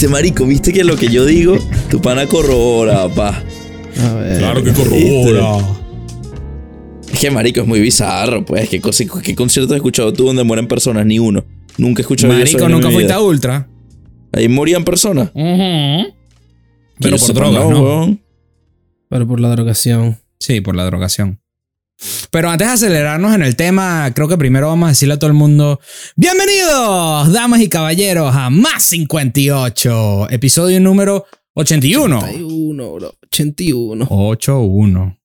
Viste, marico, viste que lo que yo digo, tu pana corrobora, papá. A ver. Claro que corrobora. Es que, marico, es muy bizarro, pues. ¿Qué, cosa, qué concierto has escuchado tú donde mueren personas? Ni uno. Nunca he escuchado eso Marico, nunca fuiste a Ultra. Ahí morían personas. Pero por drogas, ¿no? weón. Pero por la drogación. Sí, por la drogación. Pero antes de acelerarnos en el tema, creo que primero vamos a decirle a todo el mundo: Bienvenidos, damas y caballeros, a Más 58, episodio número 81. 81, bro. 81. 81.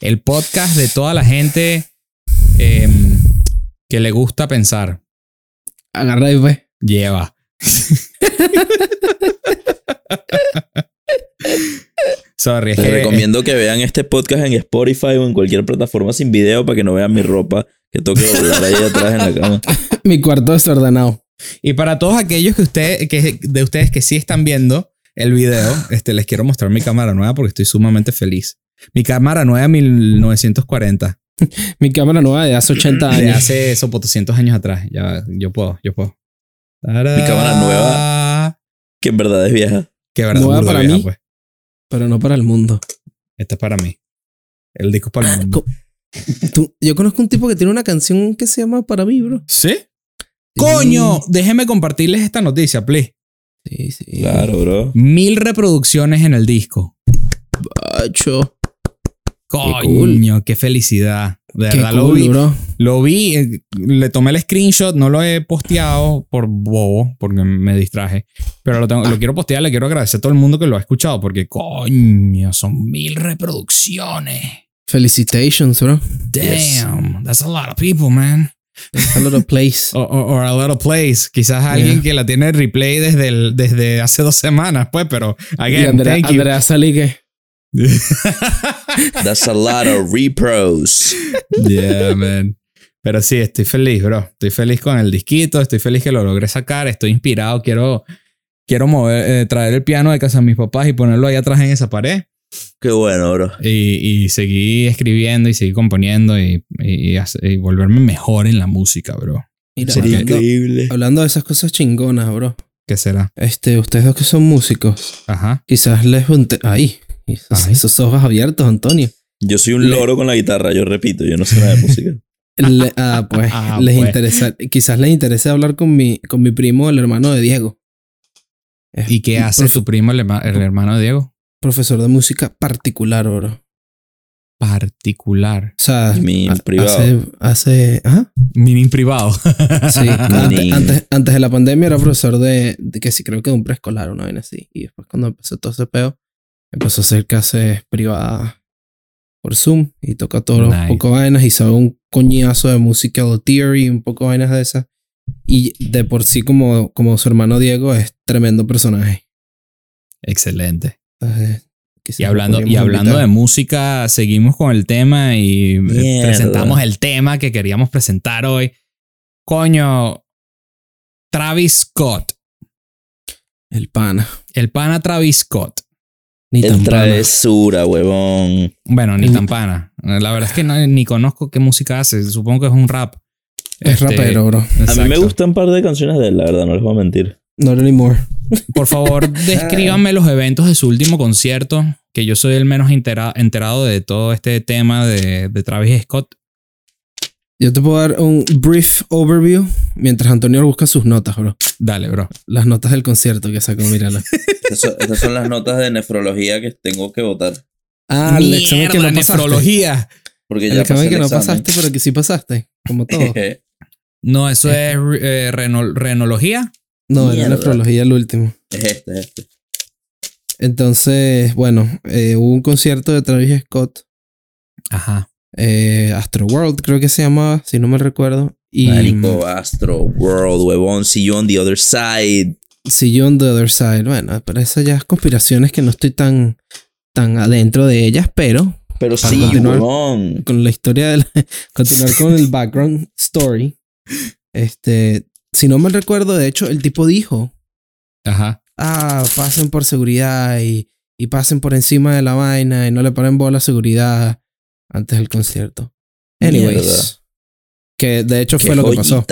El podcast de toda la gente em, que le gusta pensar. Agarra y ve. Lleva. Sorry, es Les que- recomiendo que vean este podcast en Spotify o en cualquier plataforma sin video para que no vean mi ropa que toque doblar ahí atrás en la cama. Mi cuarto desordenado. Y para todos aquellos que usted, que, de ustedes que sí están viendo el video, este, les quiero mostrar mi cámara nueva porque estoy sumamente feliz. Mi cámara nueva 1940, Mi cámara nueva de hace 80 de años. hace esos 200 años atrás. Ya, yo puedo, yo puedo. Mi cámara nueva. Que en verdad es vieja. Que verdad, Nueva para vieja, mí. pues. Pero no para el mundo. Este es para mí. El disco es para el Ah, mundo. Tú- yo conozco un tipo que tiene una canción que se llama Para mí, bro. ¿Sí? Coño, déjenme compartirles esta noticia, please. Sí, sí. Claro, bro. Mil reproducciones en el disco. Bacho. Coño, qué, felicidad. De verdad lo vi. bro. Lo vi, eh, le tomé el screenshot, no lo he posteado por bobo, porque me distraje. Pero lo, tengo- lo quiero postear, le quiero agradecer a todo el mundo que lo ha escuchado, porque coño, son mil reproducciones. Felicitations, bro. Damn, that's a lot of people, man. A lot of place. Or, or- or a lot of plays. Quizás alguien que la tiene replay desde, el- desde hace dos semanas, pues, pero y Andrea, thank you. Andrea Saligue. That's a lot of repros. Yeah, man. Pero sí, estoy feliz, bro. Estoy feliz con el disquito, estoy feliz que lo logré sacar, estoy inspirado, quiero, quiero mover, eh, traer el piano de casa de mis papás y ponerlo ahí atrás en esa pared. Qué bueno, bro. Y, y seguir escribiendo y seguir componiendo y, y, hacer- y volverme mejor en la música, bro. Mira, Sería hablando, increíble. hablando de esas cosas chingonas, bro. ¿Qué será? Este, ustedes dos que son músicos, Ajá. quizás les junte. Ahí. Esos, Ay. esos ojos abiertos, Antonio. Yo soy un Le- loro con la guitarra, yo repito, yo no sé nada de música. Le- ah, pues, Ah, les pues. interesa, quizás les interese hablar con mi, con mi primo, el hermano de Diego. ¿Y qué hace tu primo, el, herma- el hermano de Diego? profesor de música particular, bro. O Particular. sea, Mi ha- privado. hace, hace, ajá, Mini privado. sí. antes, antes, antes de la pandemia era profesor de, de que sí creo que de un preescolar, una vez así. Y después cuando empezó todo ese peo, empezó a hacer clases privadas por Zoom y toca todo Nice. un poco de vainas y sabe un coñazo de musical theory, un poco de vainas de esas. Y de por sí como, como su hermano Diego es tremendo personaje. Excelente. Entonces, Y hablando, y hablando de música, seguimos con el tema y eh, Mierda. presentamos el tema que queríamos presentar hoy. Coño, Travis Scott. El pana. El pana Travis Scott. Ni tan El pana. travesura, huevón. Bueno, ni El- tan pana. La verdad es que no- ni conozco qué música hace. Supongo que es un rap. Es Este, rapero, bro. A mí me gustan un par de canciones de él, la verdad, no les voy a mentir. Not anymore. Por favor, descríbanme los eventos de su último concierto, que yo soy el menos entera- enterado de todo este tema de, de Travis Scott. Yo te puedo dar un brief overview mientras Antonio busca sus notas, bro. Dale, bro. Las notas del concierto que sacó, mírala. Estas son, las notas de nefrología que tengo que votar. Ah, el examen que Mierda, no pasaste. nefrología. Porque El ya examen pasé que el no examen. pasaste, pero que sí pasaste. Como todo. No, eso es eh, reno- renología. No, era Mierda. nefrología el último. es este, es este. Entonces, bueno, eh, hubo un concierto de Travis Scott. Ajá. Eh, Astro World, creo que se llamaba, si no me recuerdo. Y Marico, Astro, World, huevón, see you on the other side. See You on the Other Side. Bueno, pero esas ya es conspiraciones que no estoy tan, tan adentro de ellas, pero Pero sí, continuar. huevón. con la historia de la- continuar con el background story. Este, si no me recuerdo, de hecho, el tipo dijo, Ajá. ah, pasen por seguridad y, y pasen por encima de la vaina y no le paren bola a seguridad antes del concierto. Anyways, Mierda. que de hecho Qué fue lo que pasó.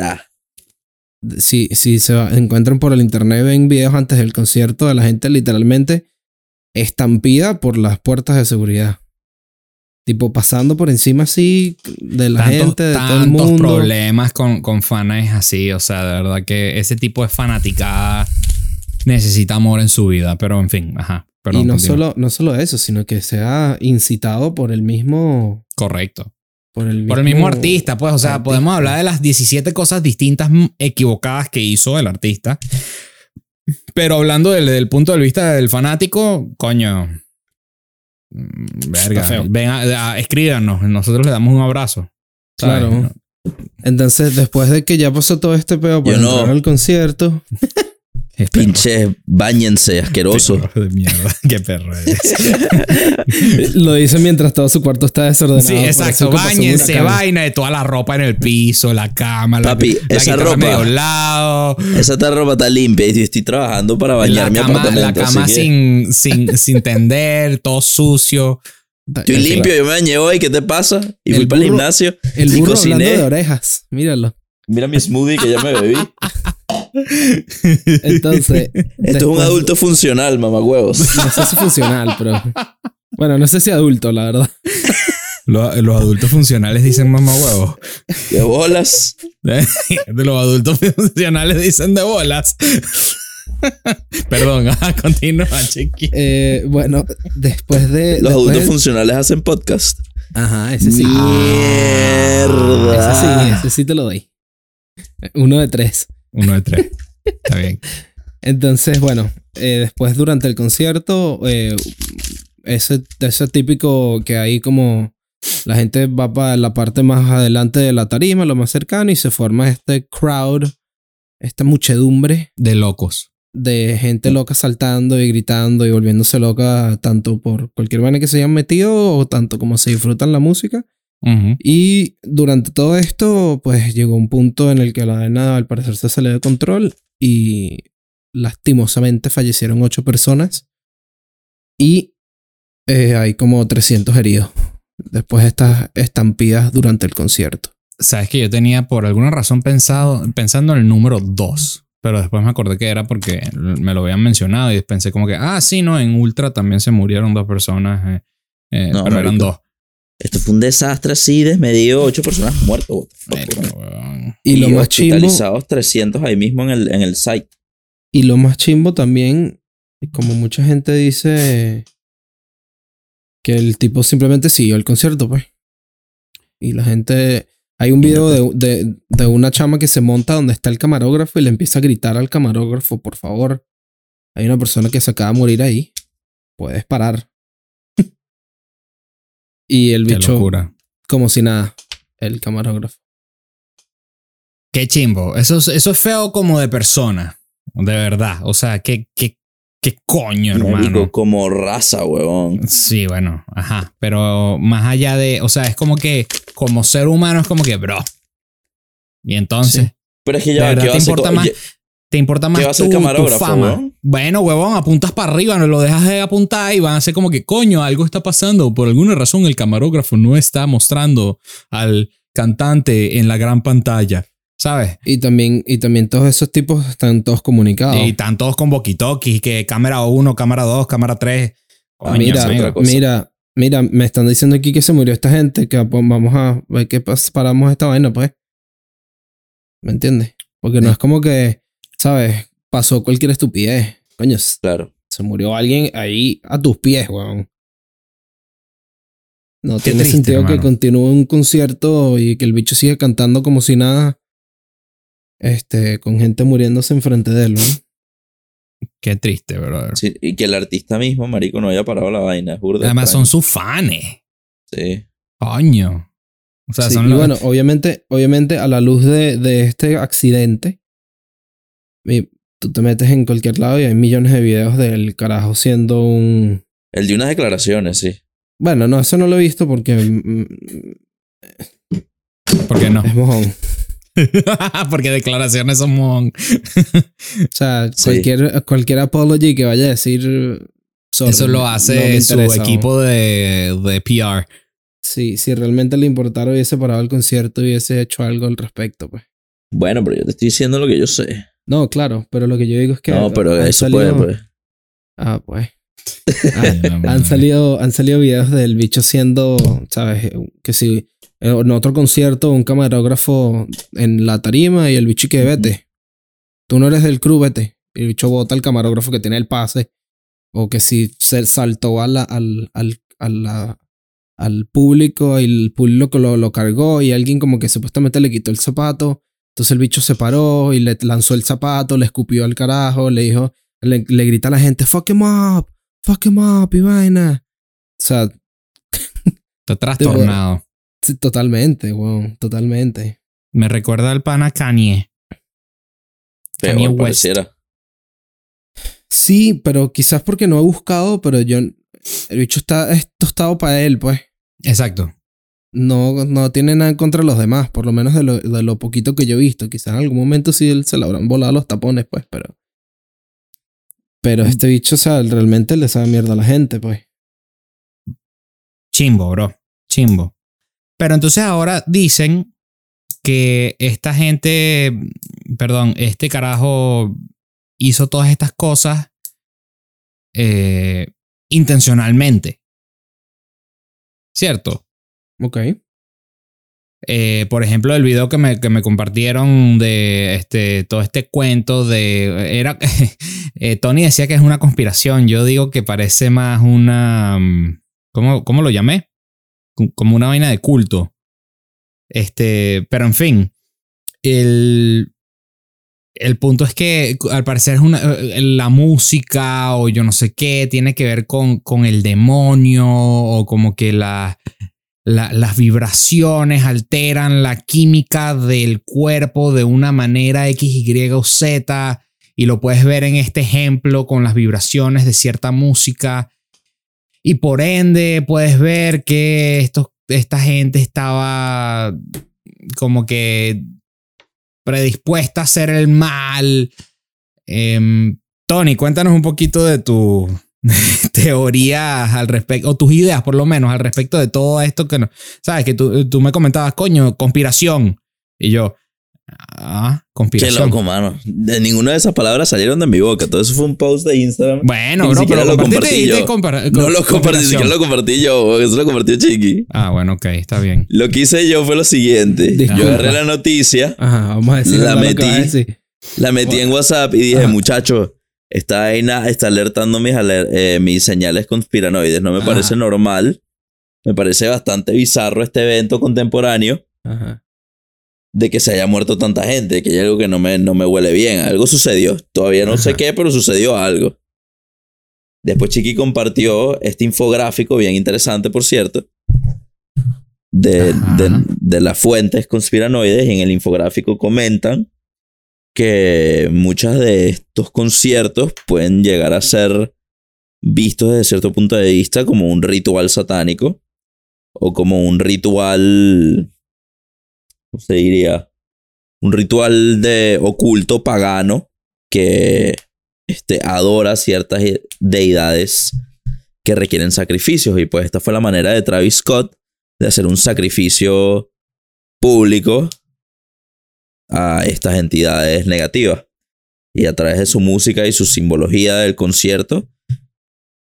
si, si se va- encuentran por el internet, ven videos antes del concierto de la gente literalmente estampida por las puertas de seguridad. Tipo, pasando por encima así de la tantos, gente, de todo el tantos mundo. problemas con, con fans así. O sea, de verdad que ese tipo de fanaticada necesita amor en su vida. Pero en fin, ajá. Perdón, y no continúa. solo, no solo eso, sino que sea incitado por el mismo. Correcto. Por el mismo, Por el mismo artista, pues. O sea, artista. podemos hablar de las 17 cosas distintas equivocadas que hizo el artista. Pero hablando del, del punto de vista del fanático, coño. mm, Verga. Ven, a- a- escríbanos. Nosotros le damos un abrazo. ¿sabes? Claro. Entonces, después de que ya pasó todo este pedo para no. entrar al concierto, Es perro. Pinche, bañense, asqueroso. Perro de mierda. Qué perro eres. lo dice mientras todo su cuarto está desordenado. Sí, exacto. Báñense, vaina de toda la ropa en el piso, la cama, la, Papi, la esa ropa- medio lado. Esa ta- ropa está limpia y estoy trabajando para bañar La mi cama, la cama así que sin, sin, sin tender, todo sucio. Estoy limpio, yo me bañé hoy, ¿qué te pasa? Y El fui para el burro- gimnasio El y burro hablando de cociné. orejas, míralo. Mira mi smoothie que ya me bebí. Entonces, Esto es un adulto funcional, mamagüevos. No sé si funcional, pero. Bueno, no sé si adulto, la verdad. Los, los adultos funcionales dicen mamá huevo. De bolas. De los adultos funcionales dicen de bolas. Perdón, ajá, continúa, chiqui. Eh, bueno, después de. Los después adultos de- funcionales hacen podcast. Ajá, ese sí. Mierda. Ese sí, ese sí te lo doy. Uno de tres. Uno de tres. Está bien. Entonces, bueno, eh, después durante el concierto, eh, ese, ese típico que ahí como la gente va para la parte más adelante de la tarima, lo más cercano, y se forma este crowd, esta muchedumbre De locos. de gente loca saltando y gritando y volviéndose loca tanto por cualquier vaina que se hayan metido o tanto como se disfrutan la música. Y durante todo esto, pues llegó un punto en el que la vaina al parecer se salió de control y lastimosamente fallecieron ocho personas y eh, hay como 300 heridos después de estas estampidas durante el concierto. Sabes que yo tenía por alguna razón pensado, pensando en el número 2, pero después me acordé que era porque me lo habían mencionado y pensé como que, ah, sí, no, en Ultra también se murieron dos personas, eh, eh, No, pero eran dos. Esto fue un desastre así, desmedido. Ocho personas muertas. what the fuck. Y, lo más chimbo, hospitalizados 300 ahí mismo en el, en el site. y lo más chimbo también, como mucha gente dice, que el tipo simplemente siguió el concierto, pues. Y la gente. Hay un video de, de, de una chama que se monta donde está el camarógrafo y le empieza a gritar al camarógrafo, por favor. Hay una persona que se acaba de morir ahí. Puedes parar. Y el Qué bicho, locura. como si nada, el camarógrafo. Qué chimbo. Eso es, eso es feo como de persona. De verdad. O sea, qué, qué, qué coño, Marico, hermano. como raza, huevón. Sí, bueno, ajá. Pero más allá de, o sea, es como que como ser humano es como que, bro. Y entonces, Sí. Pero es que ¿De ya, ¿qué va te a importa más? Oye, te importa más va a hacer tu, fama. Bueno, huevón, apuntas para arriba, no lo dejas de apuntar y van a ser como que, coño, algo está pasando. Por alguna razón el camarógrafo no está mostrando al cantante en la gran pantalla, ¿sabes? Y también, y también todos esos tipos están todos comunicados. Y están todos con walkie-talkies, que cámara 1, cámara 2, cámara 3. Ah, mira, sí, otra cosa. mira, mira, me están diciendo aquí que se murió esta gente, que pues, vamos a ver qué paramos esta vaina, pues. ¿Me entiendes? Porque no es como que, ¿sabes? Pasó cualquier estupidez. Coño, Claro. se murió alguien ahí a tus pies, weón. No Qué tiene triste, sentido que continúe un concierto y que el bicho siga cantando como si nada. Este, con gente muriéndose enfrente de él, ¿no? Qué triste, brother. Sí, y que el artista mismo, marico, no haya parado la vaina. Es burda Además son sus fans. Sí. Coño. O sea, Sí, son y los- bueno, obviamente, obviamente a la luz de, de este accidente, y tú te metes en cualquier lado y hay millones de videos del carajo siendo un... El de unas declaraciones, sí. Bueno, no, eso no lo he visto porque mm, ¿Por qué no? es mojón. Porque declaraciones son mon. O sea, Sí. cualquier, cualquier apology que vaya a decir... sorry, Eso lo hace su equipo de, de PR. Sí, si realmente le importara hubiese parado el concierto y hubiese hecho algo al respecto, pues. Bueno, pero yo te estoy diciendo lo que yo sé. No, claro, pero lo que yo digo es que. no, pero eso salido- puede, pues. Ah, pues. Han salido, han salido videos del bicho siendo, ¿sabes? Que si en otro concierto un camarógrafo en la tarima y el bicho que vete. Tú no eres del crew, vete. Y el bicho bota al camarógrafo que tiene el pase. O que si se saltó a la- al, al, a la- al público y el público lo, lo cargó y alguien como que supuestamente le quitó el zapato. Entonces el bicho se paró y le lanzó el zapato, le escupió al carajo, le dijo, le, le grita a la gente, fuck him up, fuck him up y vaina. O sea, Está trastornado. sí, totalmente, weón, totalmente. Me recuerda al pana Kanye. Kanye Peor West. pareciera. Sí, pero quizás porque no he buscado, pero yo, el bicho está es tostado para él, pues. Exacto. No, no tiene nada en contra de los demás, por lo menos de lo, de lo poquito que yo he visto. Quizás en algún momento sí él se le habrán volado los tapones, pues, pero. Pero este bicho, o sea, realmente le sabe mierda a la gente, pues. Chimbo, bro. Chimbo. Pero entonces ahora dicen que esta gente, perdón, este carajo hizo todas estas cosas eh, intencionalmente. ¿Cierto? Ok. Eh, por ejemplo, el video que me, que me compartieron de este, todo este cuento de... Era, eh, Tony decía que es una conspiración. Yo digo que parece más una... mm, ¿Cómo, cómo lo llamé? Co- Como una vaina de culto. Este, pero en fin. El, el punto es que al parecer es una, eh, la música o yo no sé qué tiene que ver con, con el demonio o como que la, la- las vibraciones alteran la química del cuerpo de una manera X, Y o Z. Y lo puedes ver en este ejemplo con las vibraciones de cierta música. Y por ende puedes ver que esta gente estaba como que predispuesta a hacer el mal. Em, Tony, cuéntanos un poquito de tu teorías al respecto, o tus ideas por lo menos al respecto de todo esto que no, sabes, que tú, tú me comentabas, coño, conspiración. Y yo, ah, Qué conspiración. loco, mano. De ninguna de esas palabras salieron de mi boca. Todo eso fue un post de Instagram. Bueno, bro, pero lo compartí yo. no lo compartí, ni siquiera lo compartí yo. Eso lo compartió Chiqui. Ah, bueno, ok, está bien. Lo que hice yo fue lo siguiente. Disculpa. Yo agarré la noticia, Ajá, vamos a decir La metí. decir. la metí en WhatsApp y dije, Ajá. Esta vaina está alertando mis, aler- eh, mis señales conspiranoides. No me Ajá. parece normal. Me parece bastante bizarro este evento contemporáneo Ajá. de que se haya muerto tanta gente, que hay algo que no me, no me huele bien. Algo sucedió. Todavía no sé qué, pero sucedió algo. Después Chiqui compartió este infográfico bien interesante, por cierto, de, de, de las fuentes conspiranoides. Y en el infográfico comentan que muchos de estos conciertos pueden llegar a ser vistos desde cierto punto de vista como un ritual satánico o como un ritual, ¿cómo se diría? Un ritual de oculto pagano que este, adora ciertas deidades que requieren sacrificios. Y pues esta fue la manera de Travis Scott de hacer un sacrificio público a estas entidades negativas. Y a través de su música y su simbología del concierto,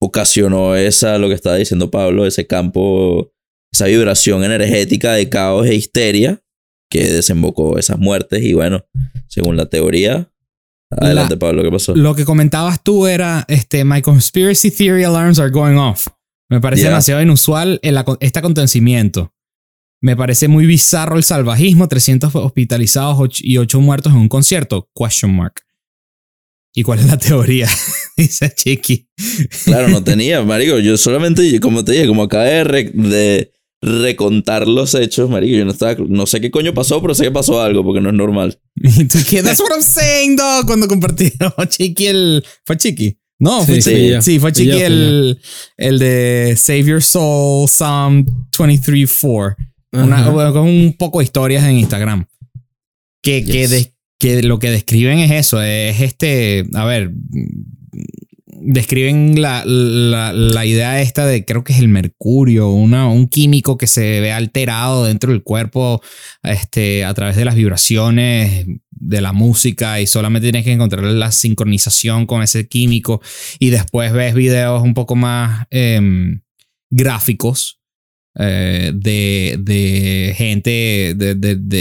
ocasionó esa, lo que estaba diciendo Pablo, ese campo, esa vibración energética de caos e histeria que desembocó esas muertes. Y bueno, según la teoría, adelante Pablo, ¿qué pasó? Lo que comentabas tú era, este, my conspiracy theory alarms are going off. Me parece Yeah. demasiado inusual el este acontecimiento. Me parece muy bizarro el salvajismo, 300 hospitalizados y 8 muertos en un concierto. Question mark. ¿Y cuál es la teoría? Dice Chiqui. Claro, no tenía, marico. Yo solamente, como te dije, como acabé de, re- de recontar los hechos, marico, yo no estaba, no sé qué coño pasó, pero sé que pasó algo porque no es normal. Y tú, ¿qué? That's what I'm saying, dog. Cuando compartieron Chiqui el... ¿Fue Chiqui? No, fue Sí, Chiqui. Sí, fue Chiqui el, el de Save Your Soul, Psalm 23.4. Una, bueno, un poco de historias en Instagram. Que, que, de- que lo que describen es eso. Es este. A ver. describen la, la, la, idea esta de, creo que es el mercurio, una, un químico que se ve alterado dentro del cuerpo este, a través de las vibraciones de la música y solamente tienes que encontrar la sincronización con ese químico y después ves videos un poco más em, gráficos eh, de, de, gente de,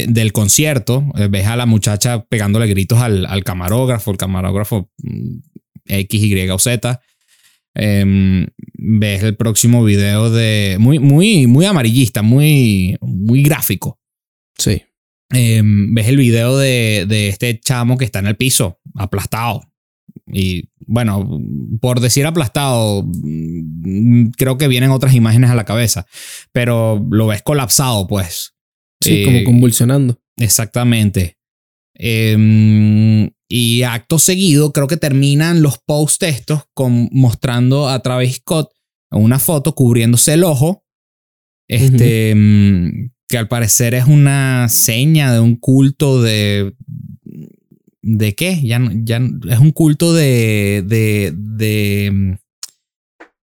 del concierto. Eh, ves a la muchacha pegándole gritos al, al camarógrafo, el camarógrafo mm, X, Y o Z. Em, ves el próximo video de. Muy, muy, muy amarillista, muy, muy gráfico. Sí. Em, ves el video de, de este chamo que está en el piso, aplastado. Y bueno, por decir aplastado, mm, creo que vienen otras imágenes a la cabeza, pero lo ves colapsado, pues. Sí, como Eh, convulsionando. Exactamente. Em, y acto seguido, creo que terminan los posts estos con, mostrando a Travis Scott una foto cubriéndose el ojo. Este, em, que al parecer es una seña de un culto de. ¿De qué? Ya, ya es un culto de. de. de.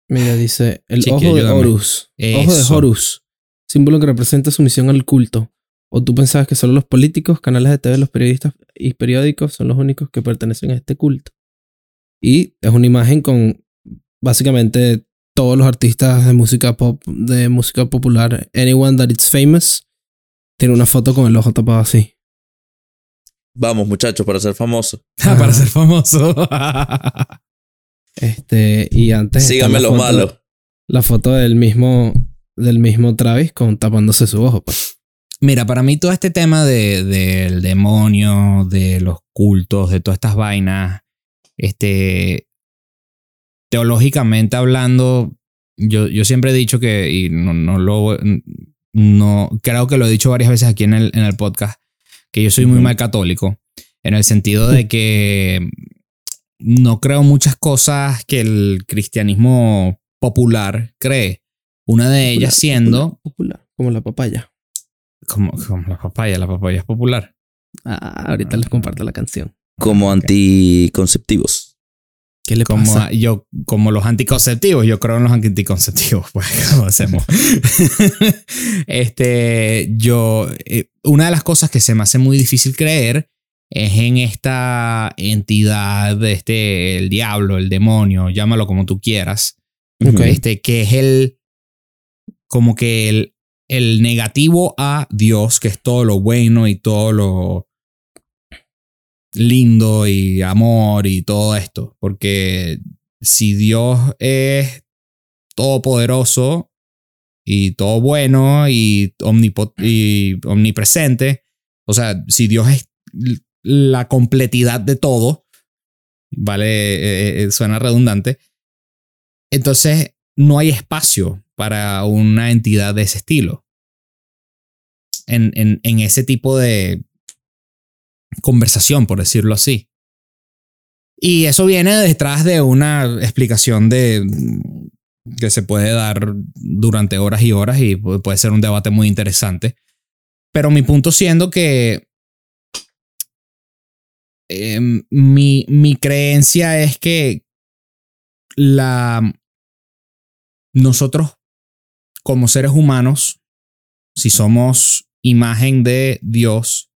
Mira, dice el Chiqui, ojo de. Horus. Ojo de Eso. Horus. Símbolo que representa sumisión al culto. ¿O tú pensabas que solo los políticos, canales de TV, los periodistas y periódicos son los únicos que pertenecen a este culto? Y es una imagen con básicamente todos los artistas de música pop, de música popular, anyone that is famous, tiene una foto con el ojo tapado así. Vamos, muchachos, para ser famosos. para ser famoso. Este, y antes. Síganme la los foto- malos. La foto del mismo, del mismo Travis con tapándose su ojo. pues. Mira, para mí todo este tema de, del demonio, de los cultos, de todas estas vainas, este, teológicamente hablando, yo, yo siempre he dicho que, y no, no lo, no, creo que lo he dicho varias veces aquí en el, en el podcast, que yo soy muy mal católico, en el sentido de que no creo muchas cosas que el cristianismo popular cree. Una de ellas Popular, siendo, Popular, como la papaya. como, como la papaya, la papaya es popular. Ah, ahorita les comparto la canción. Como anticonceptivos. ¿Qué le como pasa? yo como los anticonceptivos yo creo en los anticonceptivos pues ¿cómo hacemos este yo eh, una de las cosas que se me hace muy difícil creer es en esta entidad este el diablo el demonio llámalo como tú quieras este que es el como que el el negativo a Dios que es todo lo bueno y todo lo lindo y amor y todo esto. Porque si Dios es todopoderoso y todo bueno y, y omnipresente, o sea, si Dios es la completidad de todo, vale, Eh, eh, suena redundante, entonces no hay espacio para una entidad de ese estilo. En, en, en ese tipo de, conversación, por decirlo así. Y eso viene detrás de una explicación de que se puede dar durante horas y horas y pu- puede ser un debate muy interesante. Pero mi punto siendo que eh, mi, mi creencia es que la nosotros como seres humanos, si somos imagen de Dios,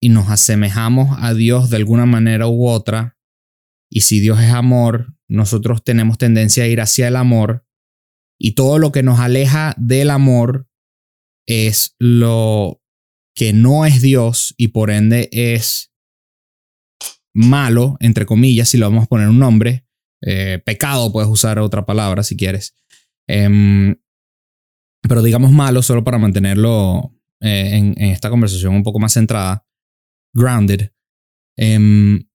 y nos asemejamos a Dios de alguna manera u otra, y si Dios es amor, nosotros tenemos tendencia a ir hacia el amor, y todo lo que nos aleja del amor es lo que no es Dios y por ende es malo, entre comillas, si lo vamos a poner un nombre. Eh, pecado, puedes usar otra palabra si quieres. Em, pero digamos malo solo para mantenerlo eh, en, en esta conversación un poco más centrada grounded. Em,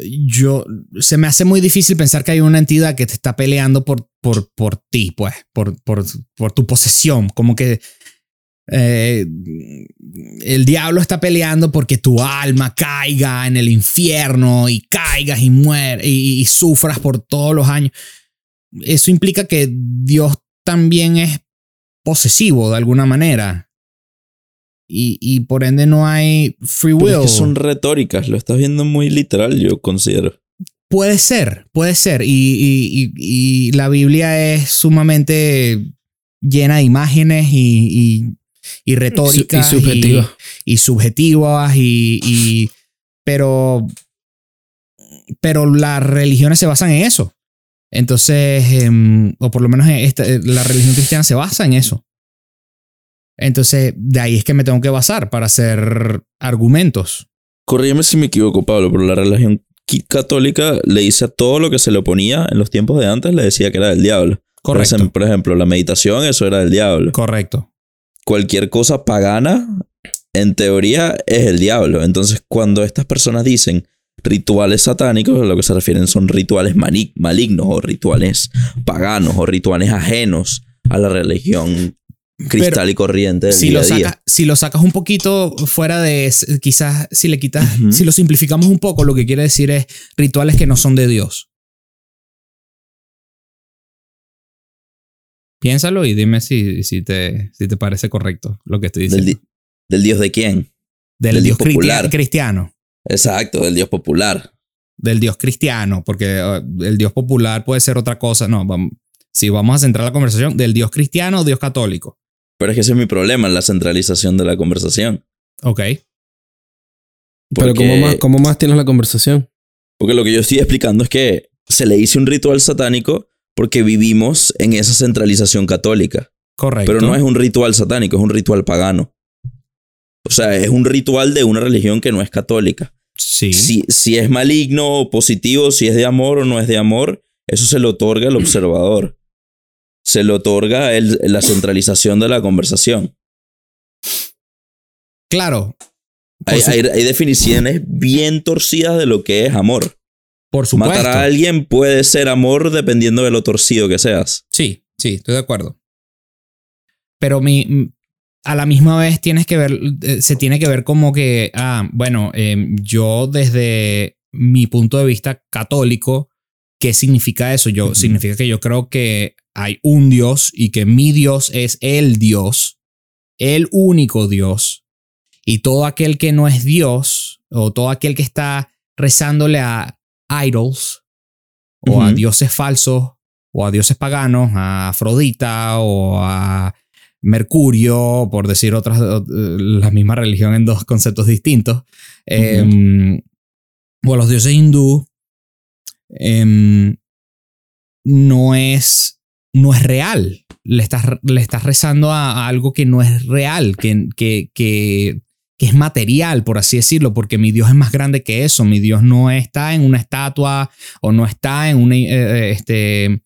yo se me hace muy difícil pensar que hay una entidad que te está peleando por, por, por ti, pues, por, por, por tu posesión. Como que eh, el diablo está peleando porque tu alma caiga en el infierno y caigas y mueras y, y sufras por todos los años. Eso implica que Dios también es posesivo de alguna manera y, y por ende no hay free Pero will. es que son retóricas, lo estás viendo muy literal, yo considero. Puede ser, puede ser. Y, y- y- la Biblia es sumamente llena de imágenes y, retóricas. y subjetiva. Y, subjetivas. Y, y- pero, pero las religiones se basan en eso. Entonces, em, o por lo menos esta- la religión cristiana se basa en eso. Entonces, de ahí es que me tengo que basar para hacer argumentos. Corrígeme si me equivoco, Pablo, pero la religión católica le dice a todo lo que se le oponía en los tiempos de antes, le decía que era del diablo. Por Correcto. ejemplo, por ejemplo, la meditación, eso era del diablo. Correcto. Cualquier cosa pagana, en teoría, es el diablo. Entonces, cuando estas personas dicen rituales satánicos, a lo que se refieren son rituales malignos o rituales paganos o rituales ajenos a la religión cristal y corriente si día lo, a día. saca- si lo sacas un poquito fuera de, quizás si le quitas, si lo simplificamos un poco, lo que quiere decir es rituales que no son de Dios. Piénsalo y dime si, si, te, si te parece correcto lo que estoy Del, diciendo. di- ¿Del dios de quién? Del, del Dios popular. cristiano. Exacto, del dios popular. Del Dios cristiano, porque uh, el Dios popular puede ser otra cosa. No, vamos, si vamos a centrar la conversación, del Dios cristiano o Dios católico. Pero es que ese es mi problema, la centralización de la conversación. Ok. Pero ¿cómo más, ¿cómo más tienes la conversación? porque lo que yo estoy explicando es que se le hizo un ritual satánico porque vivimos en esa centralización católica. Correcto. Pero no es un ritual satánico, es un ritual pagano. O sea, es un ritual de una religión que no es católica. Sí. Si, si es maligno o positivo, si es de amor o no es de amor, eso se le otorga al observador. Se le otorga la centralización de la conversación. Claro. Hay, su- hay- hay definiciones bien torcidas de lo que es amor. por supuesto. Matar a alguien puede ser amor dependiendo de lo torcido que seas. Sí, sí, estoy de acuerdo. Pero mi, a la misma vez tienes que ver, eh, se tiene que ver como que, ah, bueno, em, yo desde mi punto de vista católico, ¿qué significa eso? Yo. Significa que yo creo que hay un Dios y que mi Dios es el Dios, el único Dios. Y todo aquel que no es Dios, o todo aquel que está rezándole a idols, o a dioses falsos, o a dioses paganos, a Afrodita o a Mercurio, por decir otras, eh, la misma religión en dos conceptos distintos, em, o a los dioses hindú, em, no es, no es real. Le estás, le estás rezando a, algo que no es real, que, que, que, que es material, por así decirlo, porque mi Dios es más grande que eso. Mi Dios no está en una estatua o no está en una, eh, eh, este, eh,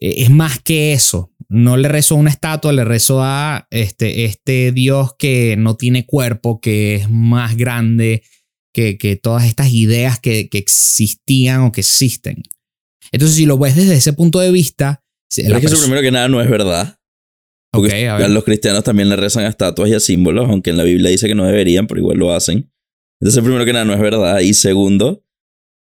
es más que eso. No le rezo a una estatua, le rezo a este, este Dios que no tiene cuerpo, que es más grande que, que todas estas ideas que, que existían o que existen. Entonces, si lo ves desde ese punto de vista, Pero la es que eso primero que nada no es verdad. Porque Ok, a ver. los cristianos también le rezan a estatuas y a símbolos, aunque en la Biblia dice que no deberían, pero igual lo hacen. Entonces, primero que nada no es verdad. Y segundo,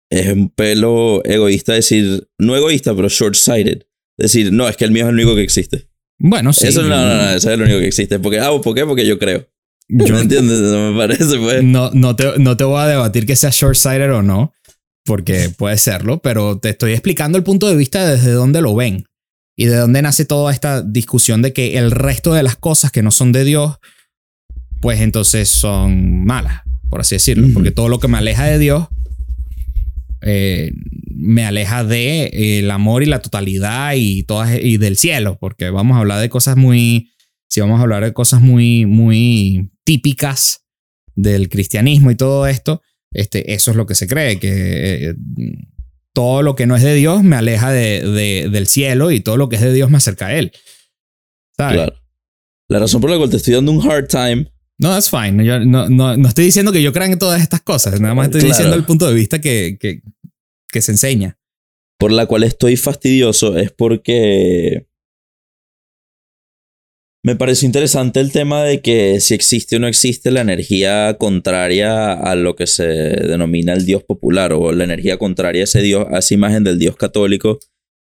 es un pelo egoísta decir, no egoísta, pero short-sighted. Decir, no, es que el mío es el único que existe. Bueno, sí. Eso no, no, no, ese es el único que existe. Porque, ah, ¿por qué? Porque yo creo. Yo- ¿Me entiendes? No me parece, pues. no, no, te, no te voy a debatir que sea short-sighted o no, porque puede serlo, pero te estoy explicando el punto de vista desde donde lo ven y de dónde nace toda esta discusión de que el resto de las cosas que no son de Dios, pues entonces son malas, por así decirlo, porque todo lo que me aleja de Dios eh, me aleja de eh, el amor y la totalidad y todas y del cielo, porque vamos a hablar de cosas muy, si vamos a hablar de cosas muy, muy típicas del cristianismo y todo esto, este, eso es lo que se cree, que eh, todo lo que no es de Dios me aleja de, de- del cielo y todo lo que es de Dios me acerca a Él. ¿Sabes? Claro. La razón por la cual te estoy dando un hard time No, that's fine. Yo no, no, no estoy diciendo que yo crea en todas estas cosas, nada más estoy Claro. diciendo el punto de vista que, que, que se enseña. por la cual estoy fastidioso es porque me pareció interesante el tema de que si existe o no existe la energía contraria a lo que se denomina el Dios popular o la energía contraria a ese Dios, a esa imagen del Dios católico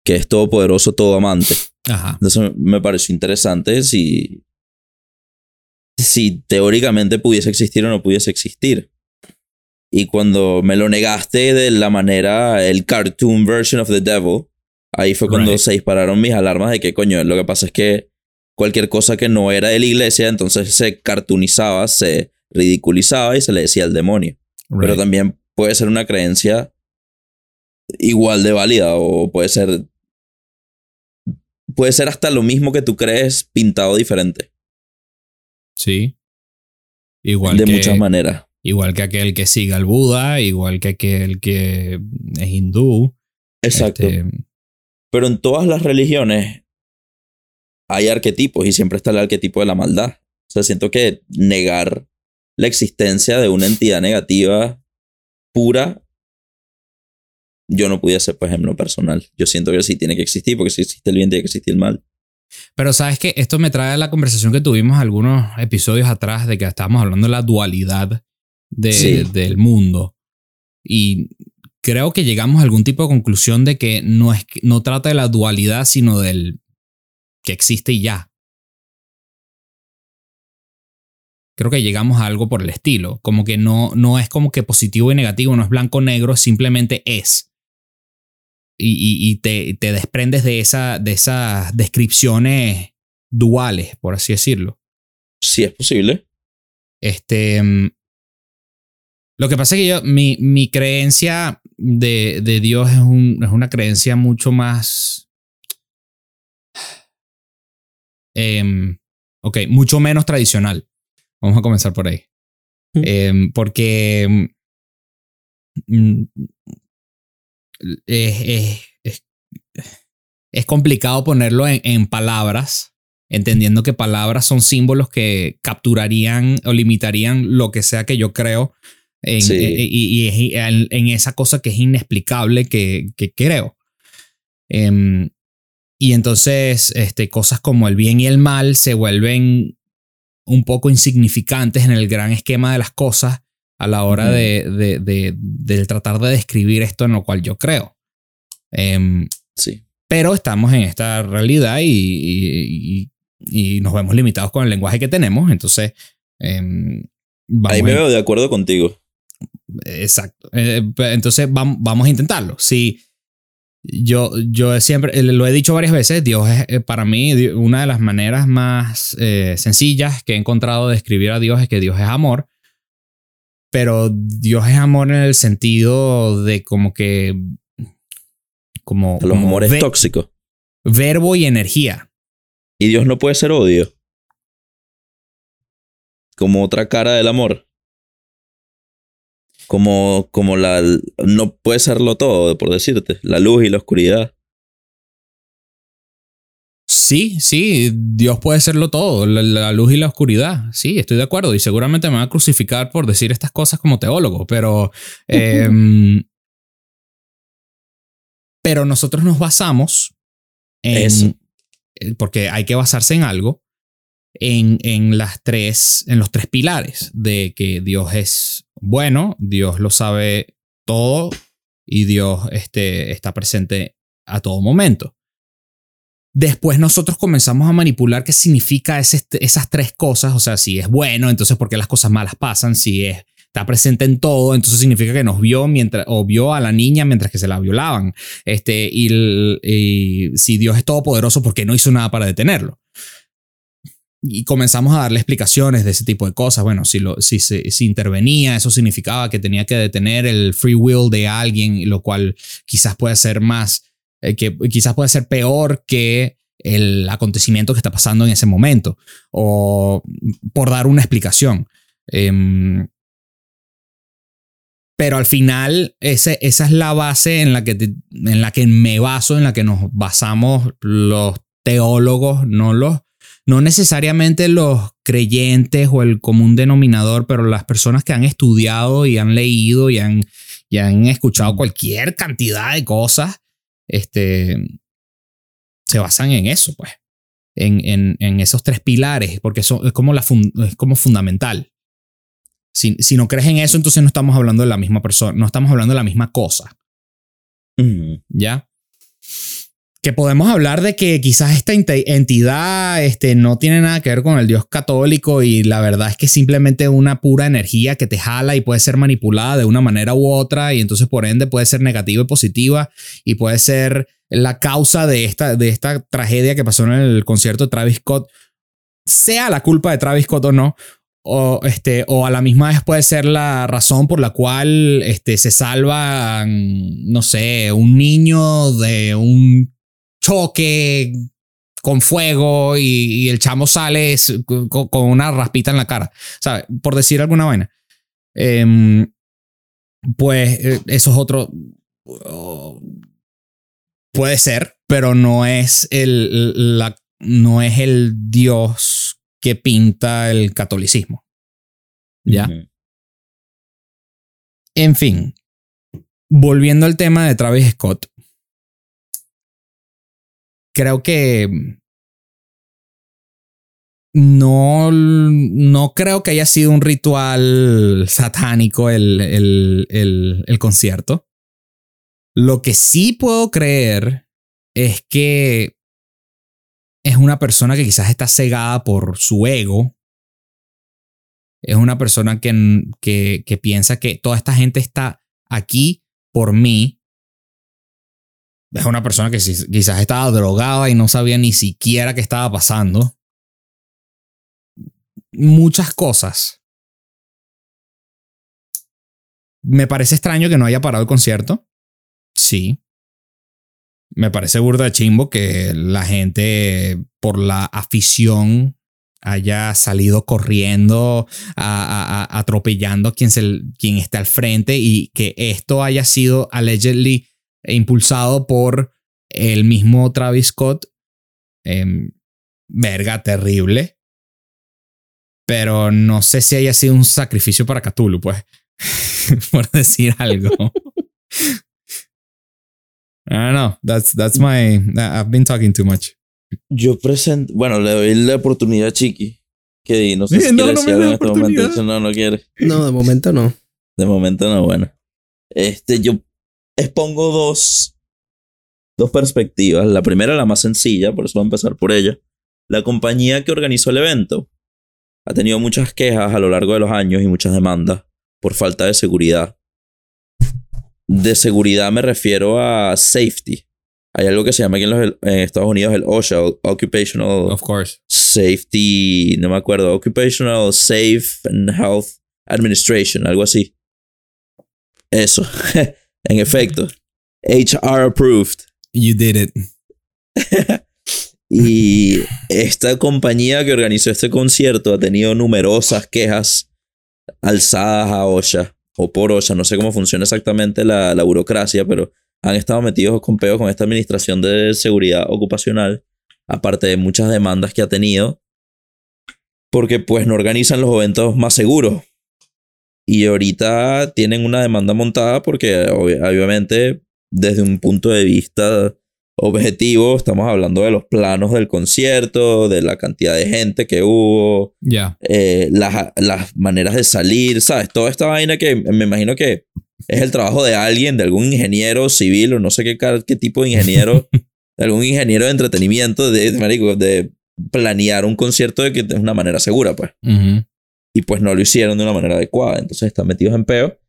que es todopoderoso, todo amante. Ajá. Entonces me pareció interesante si si teóricamente pudiese existir o no pudiese existir. Y cuando me lo negaste de la manera, el cartoon version of the devil, ahí fue cuando Right. se dispararon mis alarmas de que, coño, lo que pasa es que cualquier cosa que no era de la iglesia, entonces se cartoonizaba, se ridiculizaba y se le decía al demonio. Pero también puede ser una creencia igual de válida o puede ser puede ser hasta lo mismo que tú crees pintado diferente Sí. Igual de que, muchas maneras. igual que aquel que siga al Buda, igual que aquel que es hindú. Exacto. este, Pero en todas las religiones hay arquetipos y siempre está el arquetipo de la maldad. O sea, siento que negar la existencia de una entidad negativa pura, yo no pudiese, por ejemplo, personal. Yo siento que sí tiene que existir, porque si existe el bien, tiene que existir el mal. Pero sabes que esto me trae a la conversación que tuvimos algunos episodios atrás de que estábamos hablando de la dualidad de- Sí. del mundo. Y creo que llegamos a algún tipo de conclusión de que no, es, que- no trata de la dualidad, sino del que existe y ya. Creo que llegamos a algo por el estilo. Como que no, no es como que positivo y negativo, no es blanco-negro, simplemente es. Y, y- y te, te desprendes de, esa, de esas descripciones duales, por así decirlo. Si es posible. Este. mm, Lo que pasa es que yo, mi, mi creencia de, de Dios es, un, es una creencia mucho más. Em, ok, mucho menos tradicional. Vamos a comenzar por ahí. Mm. Em, porque. mm, es, es- es- complicado ponerlo en, en palabras, entendiendo que palabras son símbolos que capturarían o limitarían lo que sea que yo creo en, Sí. eh, y, y es en, en esa cosa que es inexplicable que, que creo. Em, y entonces este, cosas como el bien y el mal se vuelven un poco insignificantes en el gran esquema de las cosas a la hora de, de, de- de tratar de describir esto en lo cual yo creo. Em, Sí. pero estamos en esta realidad y, y- y- y nos vemos limitados con el lenguaje que tenemos. Entonces, vamos Ahí me veo de acuerdo contigo. Exacto. Eh, pe- entonces vam- vamos a intentarlo. Si yo, yo siempre eh, lo he dicho varias veces, Dios es eh, para mí una de las maneras más eh, sencillas que he encontrado de describir a Dios es que Dios es amor. Pero Dios es amor en el sentido de como que como, Los como amores tóxicos. verbo y energía. Y Dios no puede ser odio. Como otra cara del amor. Como, como la. No puede serlo todo, por decirte. La luz y la oscuridad. Sí, sí, Dios puede serlo todo, la, la luz y la oscuridad. Sí, estoy de acuerdo y seguramente me van a crucificar por decir estas cosas como teólogo, pero... em, pero nosotros nos basamos en... Eso. eh, Porque hay que basarse en algo, en, en las tres, en los tres pilares de que Dios es bueno, Dios lo sabe todo y Dios este, está presente a todo momento. Después nosotros comenzamos a manipular qué significa esas tres cosas. O sea, si es bueno, entonces ¿por qué las cosas malas pasan? Si es, está presente en todo, entonces significa que nos vio mientras, o vio a la niña mientras que se la violaban. Este, y, y si Dios es todopoderoso, ¿por qué no hizo nada para detenerlo? Y comenzamos a darle explicaciones de ese tipo de cosas. Bueno, si, lo, si, se- intervenía, eso significaba que tenía que detener el free will de alguien, lo cual quizás puede ser más eh, que quizás puede ser peor que el acontecimiento que está pasando en ese momento, o por dar una explicación. Em, pero al final, ese, esa es la base en la, que en la que me baso, en la que nos basamos los teólogos, no los no necesariamente los creyentes o el común denominador, pero las personas que han estudiado y han leído y han, y han escuchado cualquier cantidad de cosas, este, se basan en eso, pues, en, en, en esos tres pilares, porque eso es como, la fun- es como fundamental. Si, si no crees en eso, entonces no estamos hablando de la misma persona, no estamos hablando de la misma cosa. Mm. ¿Ya? Que podemos hablar de que quizás esta entidad este, no tiene nada que ver con el Dios católico y la verdad es que simplemente una pura energía que te jala y puede ser manipulada de una manera u otra y entonces por ende puede ser negativa y positiva y puede ser la causa de esta, de esta tragedia que pasó en el concierto de Travis Scott, sea la culpa de Travis Scott o no, o, este, o a la misma vez puede ser la razón por la cual este, se salva, no sé, un niño de un choque con fuego y, y el chamo sale con, con una raspita en la cara, ¿sabes? Por decir alguna vaina. Em, pues eh, eso es otro... oh, puede ser, pero no es el, la, no es el Dios que pinta el catolicismo. ¿Ya? En fin, volviendo al tema de Travis Scott, creo que no, no creo que haya sido un ritual satánico el, el, el, concierto. Lo que sí puedo creer es que es una persona que quizás está cegada por su ego. Es una persona que, que, que piensa que toda esta gente está aquí por mí. Es una persona que quizás estaba drogada y no sabía ni siquiera qué estaba pasando. Muchas cosas. Me parece extraño que no haya parado el concierto. Sí. Me parece burda de chimbo que la gente, por la afición, haya salido corriendo, atropellando a quien, se, quien está al frente y que esto haya sido allegedly impulsado por el mismo Travis Scott. Em, verga, terrible. Pero no sé si haya sido un sacrificio para Cthulhu, pues. por decir algo. I don't know. That's, that's my. I've been talking too much. Yo presento. Bueno, le doy la oportunidad a Chiqui. Que no sé si no, quiere no decir algo en este momento. No, no quiere. No, de momento no. De momento no, bueno. Este, yo expongo dos, dos perspectivas. La primera, la más sencilla, por eso voy a empezar por ella. La compañía que organizó el evento ha tenido muchas quejas a lo largo de los años y muchas demandas por falta de seguridad. De seguridad me refiero a safety. Hay algo que se llama aquí en, los- en Estados Unidos el OSHA, Occupational Of course. Safety, no me acuerdo, Occupational Safe and Health Administration, algo así. Eso, en efecto. HR approved. You did it. Y esta compañía que organizó este concierto ha tenido numerosas quejas alzadas a OSHA o por OSHA. No sé cómo funciona exactamente la, la burocracia, pero han estado metidos con peos con esta administración de seguridad ocupacional, aparte de muchas demandas que ha tenido, porque pues no organizan los eventos más seguros. Y ahorita tienen una demanda montada porque obvi- obviamente desde un punto de vista objetivo, estamos hablando de los planos del concierto, de la cantidad de gente que hubo, Ya. eh, las, las maneras de salir, ¿sabes? Toda esta vaina que me imagino que es el trabajo de alguien, de algún ingeniero civil o no sé qué, qué tipo de ingeniero, de algún ingeniero de entretenimiento, de, marico, de planear un concierto de que de una manera segura, pues. Ujú. Y pues no lo hicieron de una manera adecuada, entonces están metidos en peo.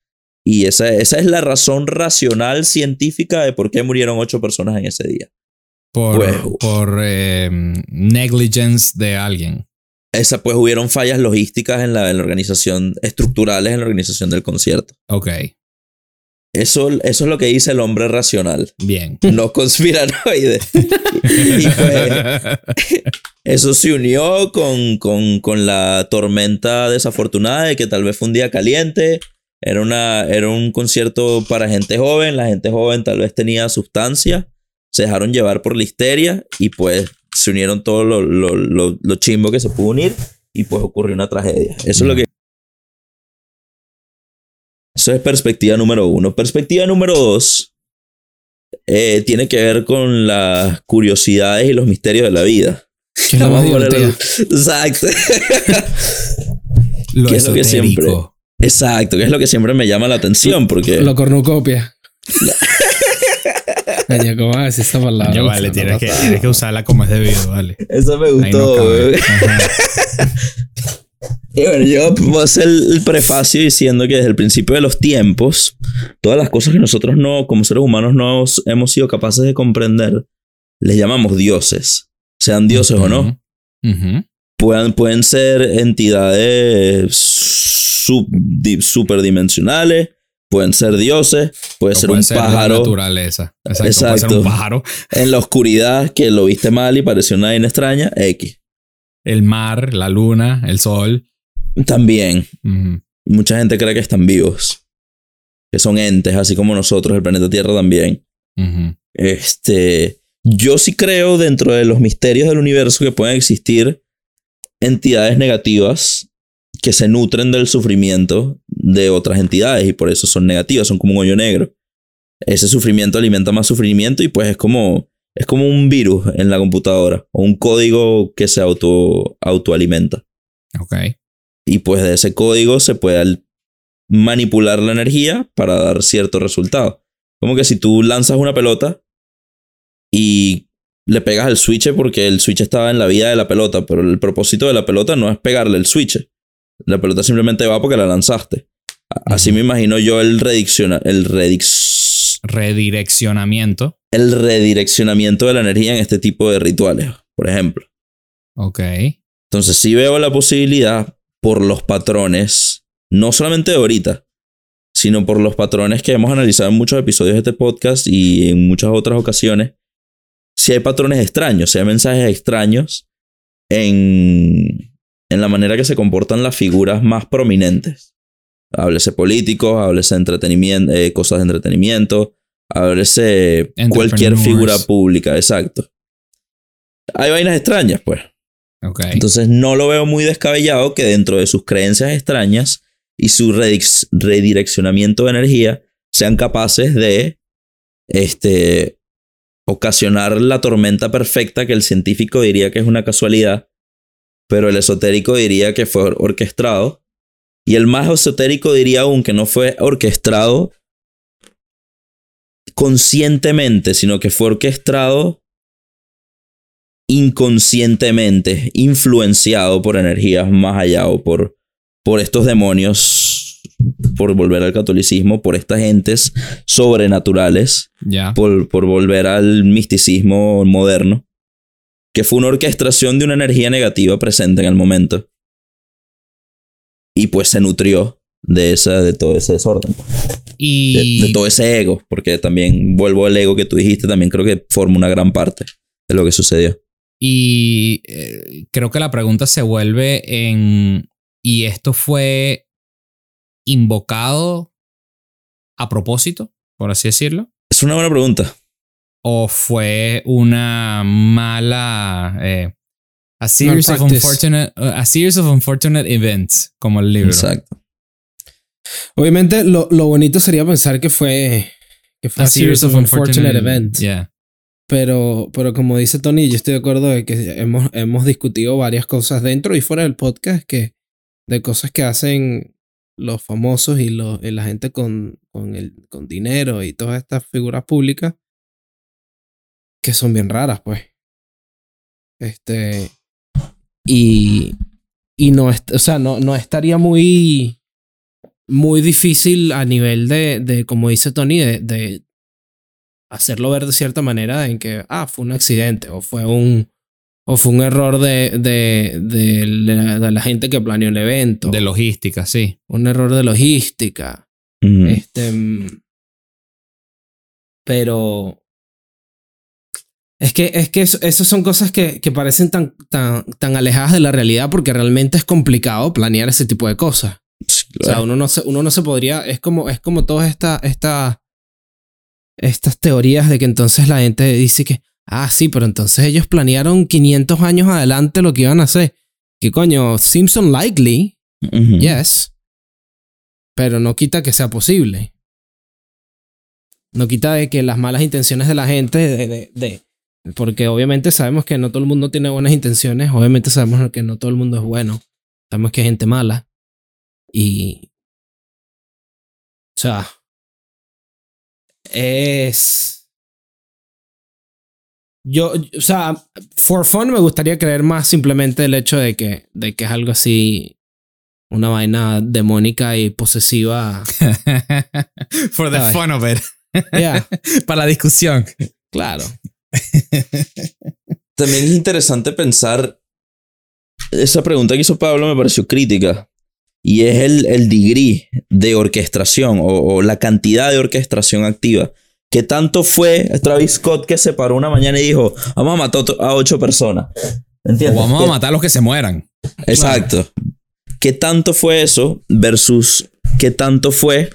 Y esa, esa es la razón racional científica de por qué murieron ocho personas en ese día. Por, Pues- por eh, negligence de alguien. Esa, pues hubieron fallas logísticas en la, en la organización, estructurales en la organización del concierto. Ok. Eso, eso es lo que dice el hombre racional, Bien. no conspiranoide. y pues, eso se unió con, con, con la tormenta desafortunada de que tal vez fue un día caliente. Era, una, era un concierto para gente joven. La gente joven tal vez tenía sustancia. Se dejaron llevar por la histeria y pues se unieron todos lo, lo, lo, lo chimbo que se pudo unir y pues ocurrió una tragedia. Eso es lo que... Eso es perspectiva número uno. Perspectiva número dos eh, tiene que ver con las curiosidades y los misterios de la vida. Que más Vamos a ponerlo- divertida. Exacto. Lo ¿Qué es lo que siempre? Exacto, que es lo que siempre me llama la atención porque... Lo cornucopia. Coño, ¿cómo vas a decir esa palabra? Ya vale, No tienes que, tienes que usarla como es debido, vale. Eso me Ahí no Y bueno, yo voy a hacer el prefacio diciendo que desde el principio de los tiempos, todas las cosas que nosotros no, como seres humanos, no hemos sido capaces de comprender, les llamamos dioses. Sean dioses o no. Puedan, pueden ser entidades sub- di- superdimensionales, pueden ser dioses, puede O ser puede un ser de la pájaro naturaleza. Exacto. Puede ser un pájaro. en la oscuridad que lo viste mal y pareció una vaina extraña, X. El mar, la luna, el sol. También, mucha gente cree que están vivos, que son entes, así como nosotros, el planeta Tierra también. Este, yo sí creo dentro de los misterios del universo que pueden existir entidades negativas que se nutren del sufrimiento de otras entidades y por eso son negativas, son como un hoyo negro. Ese sufrimiento alimenta más sufrimiento y pues es como es como un virus en la computadora o un código que se auto autoalimenta. Ok. Y pues de ese código se puede manipular la energía para dar cierto resultado. Como que si tú lanzas una pelota y le pegas al switch porque el switch estaba en la vida de la pelota, pero el propósito de la pelota no es pegarle el switch. La pelota simplemente va porque la lanzaste. Así me imagino yo el redicciona, el redix, Redireccionamiento. el redireccionamiento de la energía en este tipo de rituales, por ejemplo. Ok. Entonces sí veo la posibilidad por los patrones, no solamente de ahorita, sino por los patrones que hemos analizado en muchos episodios de este podcast y en muchas otras ocasiones. Si hay patrones extraños, si hay mensajes extraños en, en la manera que se comportan las figuras más prominentes. Háblese políticos, háblese entretenimiento, eh, cosas de entretenimiento, háblese cualquier figura pública, exacto. Hay vainas extrañas, pues. Entonces no lo veo muy descabellado que dentro de sus creencias extrañas y su redireccionamiento de energía sean capaces de este, ocasionar la tormenta perfecta que el científico diría que es una casualidad, pero el esotérico diría que fue or- orquestado. Y el más esotérico diría aún que no fue orquestado conscientemente, sino que fue orquestado inconscientemente influenciado por energías más allá o por, por estos demonios, por volver al catolicismo, por estas entes sobrenaturales, Ya. por, por volver al misticismo moderno, que fue una orquestación de una energía negativa presente en el momento. Y pues se nutrió de, esa, de todo ese desorden, de, Y. de todo ese ego, porque también vuelvo al ego que tú dijiste, también creo que forma una gran parte de lo que sucedió. Y eh, creo que la pregunta se vuelve en. ¿Y esto fue invocado a propósito, por así decirlo? Es una buena pregunta. ¿O fue una mala. eh, a, series of unfortunate, a series of unfortunate events, como el libro. Exacto. Obviamente, lo, lo bonito sería pensar que fue, que fue A series of unfortunate events. Yeah. Pero, pero como dice Tony, yo estoy de acuerdo de que hemos, hemos discutido varias cosas dentro y fuera del podcast que, de cosas que hacen los famosos y, la gente con, con, el, con dinero y todas estas figuras públicas que son bien raras, pues. Este. Y. Y no, o sea, no, no estaría muy. Muy difícil a nivel de, de como dice Tony, de hacerlo ver de cierta manera en que, ah, fue un accidente o fue un, o fue un error de, de, de, la, de la gente que planeó el evento. De logística, sí. un error de logística. Ujú. Este. mm, Pero. Es que, es que eso, eso son cosas que, que parecen tan, tan, tan alejadas de la realidad porque realmente es complicado planear ese tipo de cosas. Sí, O sea, uno no se, uno no se podría. Es como, es como todas esta, esta, estas teorías de que entonces la gente dice que. Ah, sí, pero entonces ellos planearon 500 años adelante lo que iban a hacer. ¿Qué coño? Simpson likely, Ujú. yes. Pero no quita que sea posible. No quita de que las malas intenciones de la gente, de, de- de- porque obviamente sabemos que no todo el mundo tiene buenas intenciones, obviamente sabemos que no todo el mundo es bueno, sabemos que hay gente mala. Y... O sea... Es... Yo, o sea, for fun me gustaría creer más simplemente el hecho de que, de que es algo así, una vaina demónica y posesiva. For the ¿Sabes? fun of it. Yeah, Para la discusión. claro. También es interesante pensar. Esa pregunta que hizo Pablo me pareció crítica. Y es el, el degree de orquestación o, o la cantidad de orquestación activa. ¿Qué tanto fue Travis Scott que se paró una mañana y dijo: Vamos a matar a ocho personas? O ¿Entiendes? vamos a ¿Qué- matar a los que se mueran. Exacto. ¿Qué tanto fue eso versus qué tanto fue?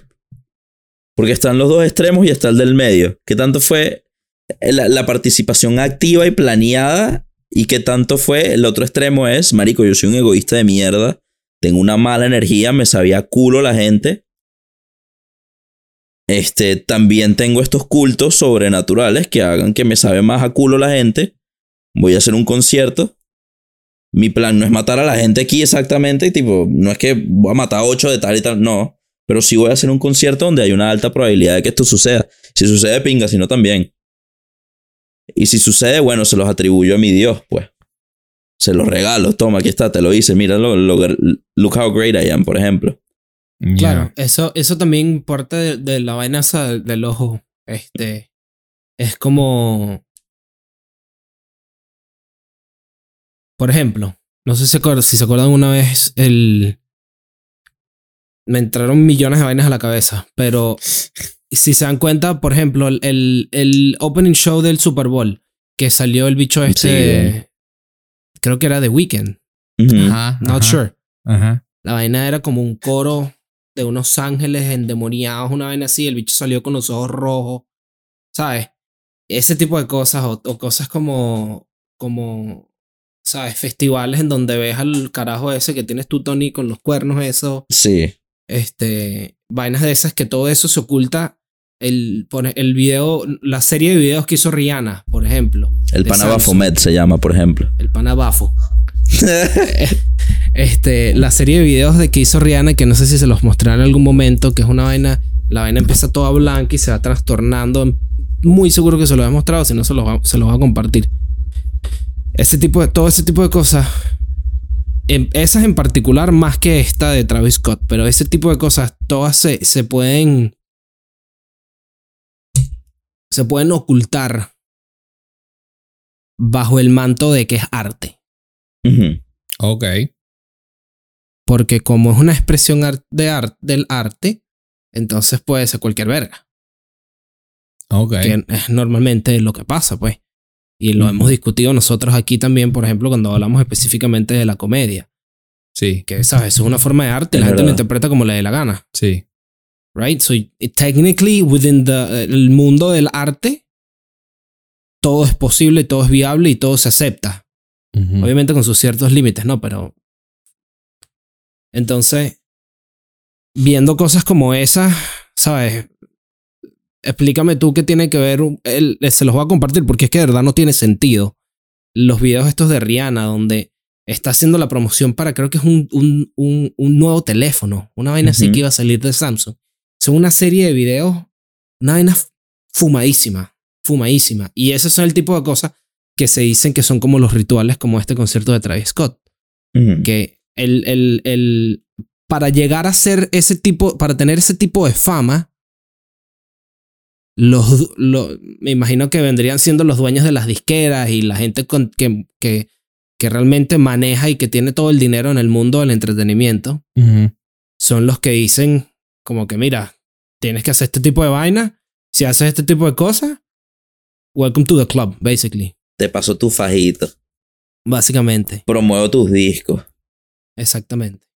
Porque están los dos extremos y está el del medio. ¿Qué tanto fue la, la participación activa y planeada? ¿Y qué tanto fue el otro extremo? Es, marico, yo soy un egoísta de mierda. Tengo una mala energía, me sabía culo la gente. Este, también tengo estos cultos sobrenaturales que hagan que me sabe más a culo la gente. Voy a hacer un concierto. Mi plan no es matar a la gente aquí exactamente, tipo, no es que voy a matar a ocho de tal y tal, no. Pero sí voy a hacer un concierto donde hay una alta probabilidad de que esto suceda. Si sucede, pinga, si no, también. Y si sucede, bueno, se los atribuyo a mi Dios, pues. Se los regalo, toma, aquí está, te lo hice, mira, lo, lo- look how great I am, por ejemplo. Claro, eso, eso también parte de, de la vaina esa del, del ojo. Este es como. Por ejemplo, no sé si se acuerdan, si se acuerdan una vez el. Me entraron millones de vainas a la cabeza, pero si se dan cuenta, por ejemplo, el, el, el opening show del Super Bowl, que salió el bicho este. Creo que era The Weeknd. Ajá, not ajá, sure. Ajá. La vaina era como un coro de unos ángeles endemoniados, una vaina así. El bicho salió con los ojos rojos, ¿sabes? Ese tipo de cosas, o, o cosas como, como, ¿sabes? Festivales en donde ves al carajo ese que tienes tú, Tony, con los cuernos, eso. Sí. Este, vainas de esas que todo eso se oculta. El, el video, la serie de videos que hizo Rihanna, por ejemplo. El de Panaba Samsung. Fomet se llama, por ejemplo. El panabafo. este, la serie de videos de que hizo Rihanna, que no sé si se los mostraré en algún momento, que es una vaina, la vaina empieza toda blanca y se va trastornando. Muy seguro que se lo he mostrado, si no se los va, se los va a compartir. Ese tipo de, todo ese tipo de cosas. en- esas en particular más que esta de Travis Scott, pero ese tipo de cosas todas se, se pueden se pueden ocultar bajo el manto de que es arte. Ok. Porque como es una expresión de art, del arte, entonces puede ser cualquier verga. Ok. Que es normalmente lo que pasa, pues. Y lo hemos discutido nosotros aquí también, por ejemplo, cuando hablamos específicamente de la comedia. Sí, Que, ¿sabes? Eso es una forma de arte, Es la gente lo interpreta como le dé la gana. sí. Right? So, technically, within the, el mundo del arte, todo es posible, todo es viable y todo se acepta. Obviamente con sus ciertos límites, ¿no? Pero. Entonces, viendo cosas como esas, ¿sabes? Explícame tú qué tiene que ver. el- se los voy a compartir porque es que de verdad no tiene sentido. Los videos estos de Rihanna, donde está haciendo la promoción para, creo que es un, un, un, un nuevo teléfono. Una vaina así Ujú. que iba a salir de Samsung. Son una serie de videos, una vaina fumadísima, fumadísima. Y ese son el tipo de cosas que se dicen que son como los rituales, como este concierto de Travis Scott. Que el, el, el, para llegar a ser ese tipo, para tener ese tipo de fama, los, lo- me imagino que vendrían siendo los dueños de las disqueras y la gente con- que, que, que realmente maneja y que tiene todo el dinero en el mundo del entretenimiento, son los que dicen como que, mira, tienes que hacer este tipo de vaina, si haces este tipo de cosas, welcome to the club, basically. Te paso tu fajito. Básicamente, Promuevo tus discos. exactamente.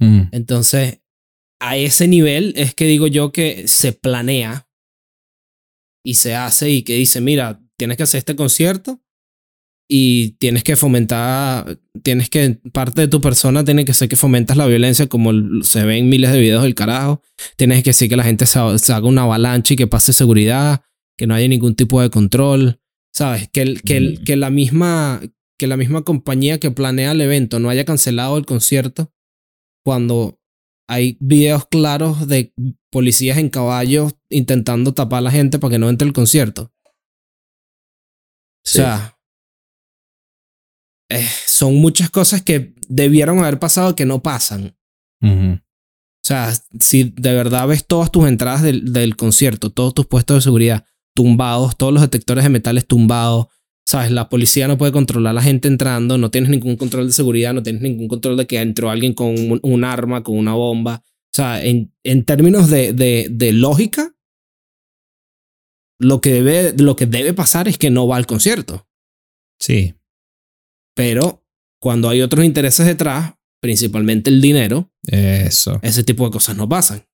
Mm. Entonces, a ese nivel es que digo yo que se planea y se hace y que dice, mira, tienes que hacer este concierto y tienes que fomentar, tienes que, parte de tu persona tiene que ser que fomentas la violencia como se ve en miles de videos del carajo. Tienes que decir que la gente se haga una avalancha y que pase seguridad, que no haya ningún tipo de control, ¿sabes? Que, el- que, el- Mm. que la misma que la misma compañía que planea el evento no haya cancelado el concierto cuando hay videos claros de policías en caballos intentando tapar a la gente para que no entre el concierto. Sí. O sea, eh, son muchas cosas que debieron haber pasado que no pasan. O sea, si de verdad ves todas tus entradas del, del concierto, todos tus puestos de seguridad tumbados, todos los detectores de metales tumbados, ¿sabes? La policía no puede controlar a la gente entrando, no tienes ningún control de seguridad, no tienes ningún control de que entró alguien con un, un arma, con una bomba. O sea, en, en términos de, de, de lógica, lo que, debe, lo que debe pasar es que no va al concierto. Sí. Pero cuando hay otros intereses detrás, principalmente el dinero, Eso. ese tipo de cosas no pasan.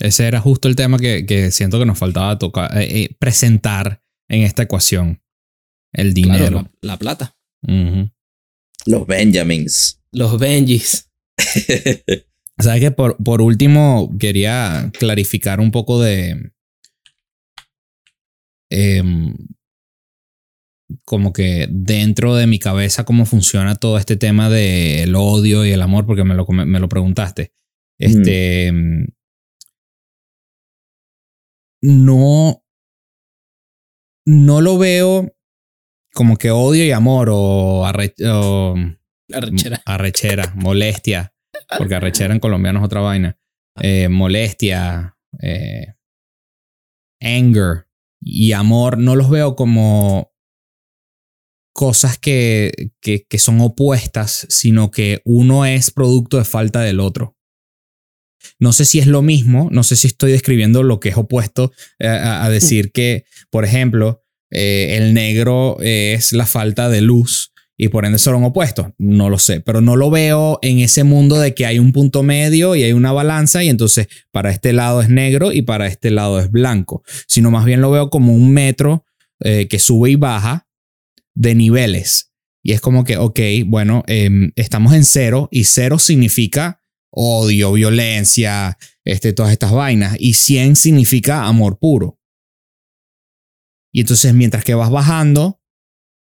Ese era justo el tema que, que siento que nos faltaba tocar, eh, eh, presentar en esta ecuación. El Claro, dinero. la, la plata. Los Benjamins. Los Benjis. ¿Sabes que por, por último quería clarificar un poco de. em, como que dentro de mi cabeza cómo funciona todo este tema del odio y el amor, porque me lo, me lo preguntaste. Este. em, No. No lo veo como que odio y amor o, arre- o Arrechera. arrechera, molestia, porque arrechera en colombiano es otra vaina. Eh, molestia, eh, anger y amor, no los veo como cosas que, que, que son opuestas, sino que uno es producto de falta del otro. No sé si es lo mismo, no sé si estoy describiendo lo que es opuesto eh, a, a decir que, por ejemplo, eh, el negro es la falta de luz y por ende son opuestos. No lo sé, pero no lo veo en ese mundo de que hay un punto medio y hay una balanza y entonces para este lado es negro y para este lado es blanco, sino más bien lo veo como un metro eh, que sube y baja de niveles. Y es como que, ok, bueno, em, estamos en cero y cero significa odio, violencia, este, todas estas vainas. Y 100 significa amor puro. Y entonces mientras que vas bajando,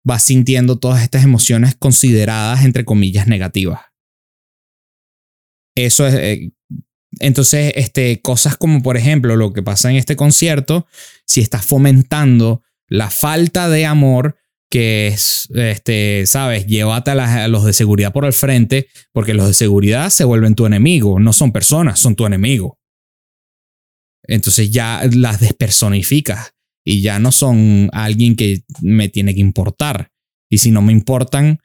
vas sintiendo todas estas emociones consideradas, entre comillas, negativas. Eso es... eh, entonces, este, cosas como por ejemplo lo que pasa en este concierto, si estás fomentando la falta de amor, que es, este, sabes, llévate a, las- a los de seguridad por el frente, porque los de seguridad se vuelven tu enemigo, no son personas, son tu enemigo. Entonces ya las despersonificas y ya no son alguien que me tiene que importar. Y si no me importan,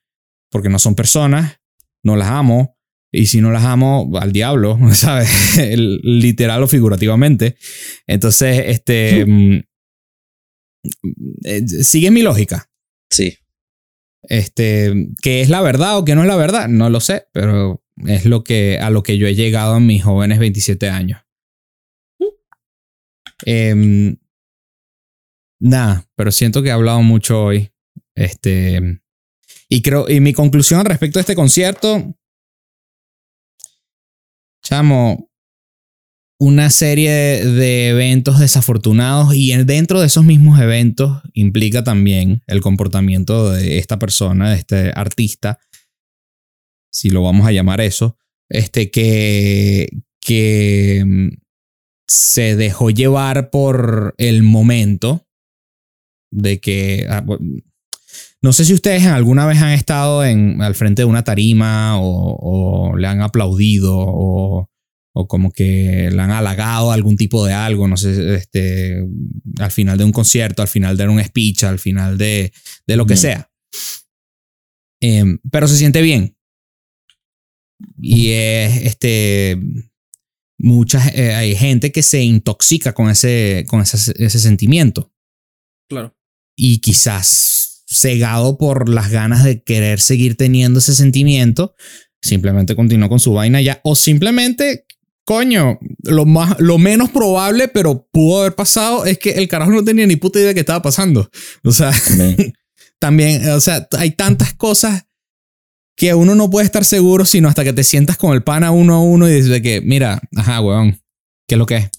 porque no son personas, no las amo. Y si no las amo, al diablo, ¿sabes? Literal o figurativamente. Entonces, este... mm, eh, Sigue mi lógica. Sí. Este, ¿qué es la verdad o qué no es la verdad? No lo sé, pero es lo que, a lo que yo he llegado en mis jóvenes 27 años. Em, nada, pero siento que he hablado mucho hoy. Este, y creo, y mi conclusión respecto de este concierto, chamo, una serie de eventos desafortunados y en- dentro de esos mismos eventos implica también el comportamiento de esta persona, de este artista, si lo vamos a llamar eso, este que, que mm, se dejó llevar por el momento de que... ah, no sé si ustedes alguna vez han estado en, al frente de una tarima o, o le han aplaudido o, o como que le han halagado algún tipo de algo, no sé, este, al final de un concierto, al final de un speech, al final de, de lo que sea. Em, pero se siente bien. Y es este. Muchas, eh, hay gente que se intoxica con ese, con ese, ese sentimiento Claro. y quizás cegado por las ganas de querer seguir teniendo ese sentimiento, simplemente continuó con su vaina ya o simplemente coño, lo más lo menos probable, pero pudo haber pasado es que el carajo no tenía ni puta idea de qué estaba pasando. O sea, también, o sea, hay tantas cosas que uno no puede estar seguro sino hasta que te sientas con el pana uno a uno y dices que, mira, ajá, weón, ¿qué es lo que es?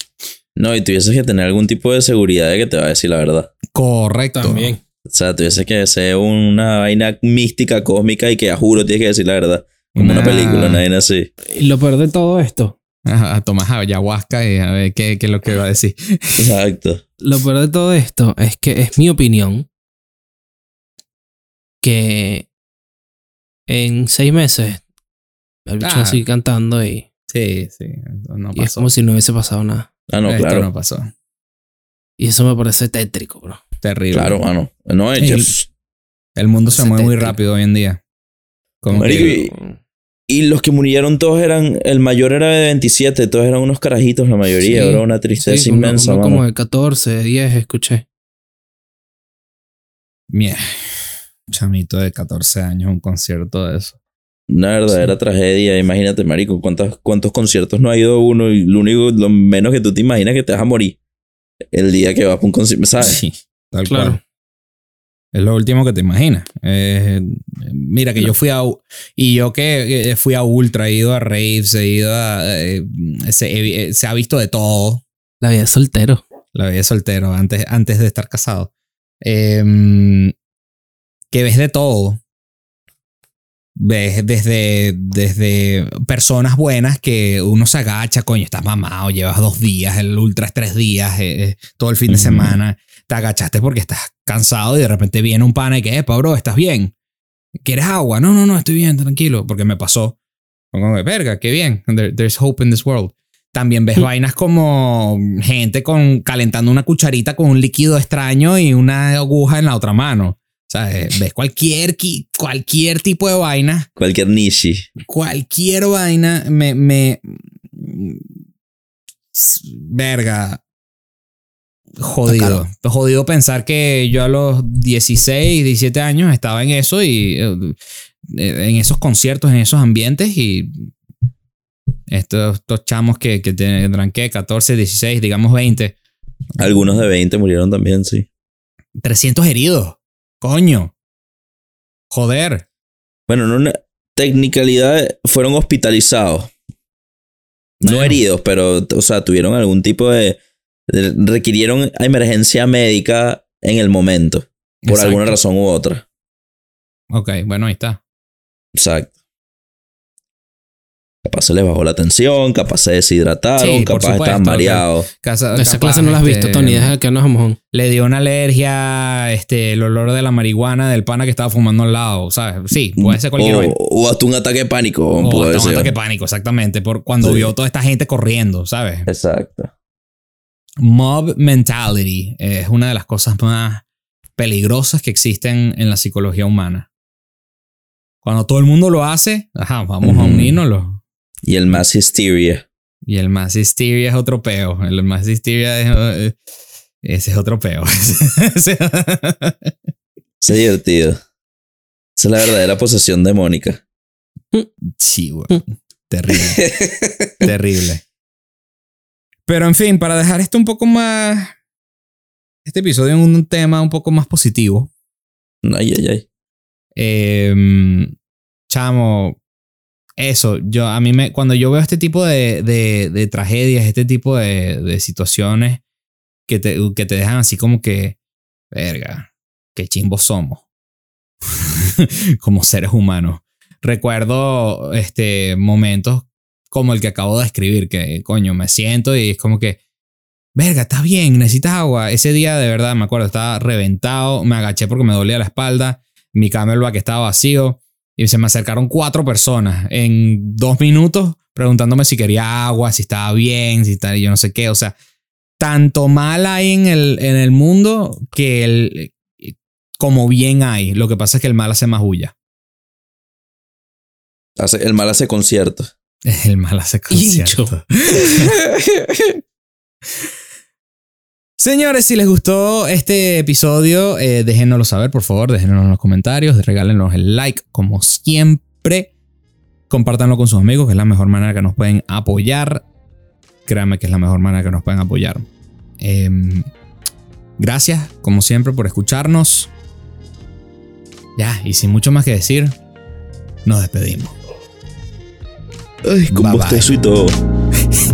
No, y tuvieses que tener algún tipo de seguridad de que te va a decir la verdad. Correcto. También. O sea, tuviese que ser una vaina mística, cósmica y que a juro tienes que decir la verdad. Como una Una- película, una vaina así. Y lo peor de todo esto A, a tomar ayahuasca y a ver qué, qué es lo que va a decir. Exacto. Lo peor de todo esto es que es mi opinión que en seis meses el bicho Ah. sigue cantando y, Sí, sí. No y es pasó. como si no hubiese pasado nada. Ah, no, Esto claro. no pasó. Y eso me parece tétrico, bro. Terrible. Claro, mano. No, El- ellos. El mundo se mueve muy rápido hoy en día. Como Marico, que- y- los que murieron todos eran. El mayor era de 27, todos eran unos carajitos, la mayoría. Sí. Era una tristeza Sí, inmensa, uno como de 14, 10, escuché. Mie- Chamito de 14 años, un concierto de eso. Una verdadera tragedia. Imagínate, marico, cuántos, cuántos conciertos no ha ido uno y lo único, lo menos que tú te imaginas que te vas a morir el día que vas para un concierto, ¿sabes? Sí, tal Claro. cual. Es lo último que te imaginas. Eh, mira que yo fui a... Y yo que eh, fui a Ultra, he ido a raves, he ido a... eh, se, he- se ha visto de todo. La vida es soltero. La vida de soltero antes, antes de estar casado. Em, que ves de todo. Ves desde, desde personas buenas que uno se agacha, coño, estás mamado, llevas dos días, el ultra es tres días, eh, eh, todo el fin de semana. Te agachaste porque estás cansado y de repente viene un pana y que, epa, bro, ¿estás bien? ¿Quieres agua? No, no, no, estoy bien, tranquilo, porque me pasó. Como que, verga, qué bien. There- there's hope in this world. También ves Mm. vainas como gente con, calentando una cucharita con un líquido extraño y una aguja en la otra mano. O sea, eh, ves cualquier, qui- cualquier tipo de vaina, Cualquier nishi. cualquier vaina me, me, s- verga, jodido. Jodido pensar que yo a los 16, 17 años estaba en eso y eh, en esos conciertos, en esos ambientes y estos, estos chamos que, que tendrán que 14, 16, digamos 20, Algunos de 20 murieron también, sí. 300 heridos. Coño. Joder. Bueno, no una technicalidad fueron hospitalizados. No Bueno. heridos, pero, o sea, tuvieron algún tipo de. Requirieron emergencia médica en el momento. Por Exacto. alguna razón u otra. Ok, bueno, ahí está. Exacto. Capaz se les bajó la tensión, capaz se deshidrataron, Sí, capaz supuesto, estaban mareados. Casa- Esa capaz, clase no la has visto, este, Tony. Deja de que nos mojón. Le dio una alergia, este, el olor de la marihuana del pana que estaba fumando al lado, ¿sabes? Sí, puede ser cualquier o, o hasta un ataque de pánico. O puede hasta un ser. ataque de pánico, exactamente. Por cuando Sí. vio toda esta gente corriendo, ¿sabes? Exacto. Mob mentality es una de las cosas más peligrosas que existen en la psicología humana. Cuando todo el mundo lo hace, ajá, vamos a Ujú. unírnoslo. Y el mass hysteria. Y el más hysteria es otro peo. El más hysteria es, eh, ese es otro peo. Es divertido. Esa es la verdadera posesión demónica. sí, güey. Terrible. Terrible. Pero en fin, para dejar esto un poco más. Este episodio en un tema un poco más positivo. Ay, ay, ay. Eh, chamo, eso, yo a mí me, cuando yo veo este tipo de, de, de tragedias, este tipo de, de situaciones que te, que te dejan así como que, verga, qué chimbos somos como seres humanos. Recuerdo este, momentos como el que acabo de escribir, que coño, me siento y es como que, verga, estás bien, necesitas agua. Ese día de verdad, me acuerdo, estaba reventado, me agaché porque me dolía la espalda mi camelback estaba vacío y se me acercaron cuatro personas en dos minutos preguntándome si quería agua, si estaba bien, si tal, yo no sé qué. O sea, tanto mal hay en el, en el mundo que como bien hay. Lo que pasa es que el mal hace más bulla. Hace- el mal hace concierto. El mal hace concierto. Señores, si les gustó este episodio, eh, déjenoslo saber, por favor. Déjenos en los comentarios, regálenos el like, como siempre. Compártanlo con sus amigos, que es la mejor manera que nos pueden apoyar. Créanme que es la mejor manera que nos pueden apoyar. Em, gracias, como siempre, por escucharnos. Ya, y sin mucho más que decir, nos despedimos. Ay, con bye,